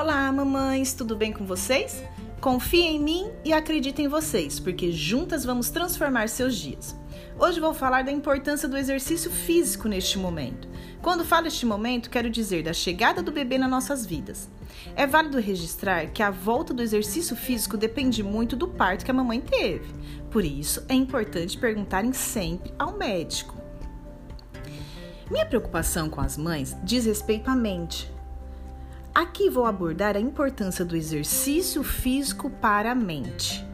Olá, mamães, tudo bem com vocês? Confie em mim e acredite em vocês, porque juntas vamos transformar seus dias. Hoje vou falar da importância do exercício físico neste momento. Quando falo este momento, quero dizer da chegada do bebê nas nossas vidas. É válido registrar que a volta do exercício físico depende muito do parto que a mamãe teve. Por isso, é importante perguntarem sempre ao médico. Minha preocupação com as mães diz respeito à mente, Aqui vou abordar a importância do exercício físico para a mente.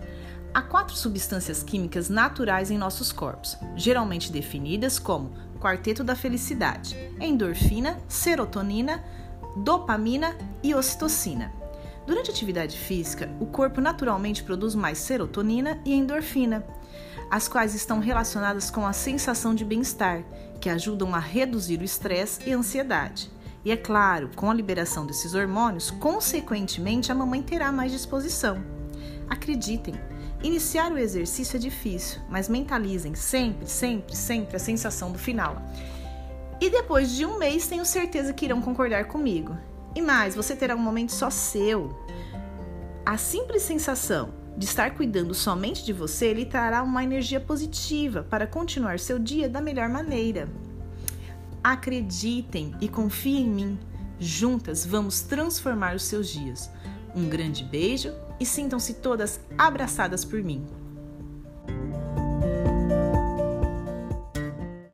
Há quatro substâncias químicas naturais em nossos corpos, geralmente definidas como quarteto da felicidade: endorfina, serotonina, dopamina e ocitocina. Durante a atividade física, o corpo naturalmente produz mais serotonina e endorfina, as quais estão relacionadas com a sensação de bem-estar, que ajudam a reduzir o estresse e a ansiedade. E é claro, com a liberação desses hormônios, consequentemente a mamãe terá mais disposição. Acreditem, iniciar o exercício é difícil, mas mentalizem sempre, sempre, sempre a sensação do final. E depois de um mês, tenho certeza que irão concordar comigo. E mais, você terá um momento só seu. A simples sensação de estar cuidando somente de você lhe trará uma energia positiva para continuar seu dia da melhor maneira. Acreditem e confiem em mim. Juntas vamos transformar os seus dias. Um grande beijo e sintam-se todas abraçadas por mim.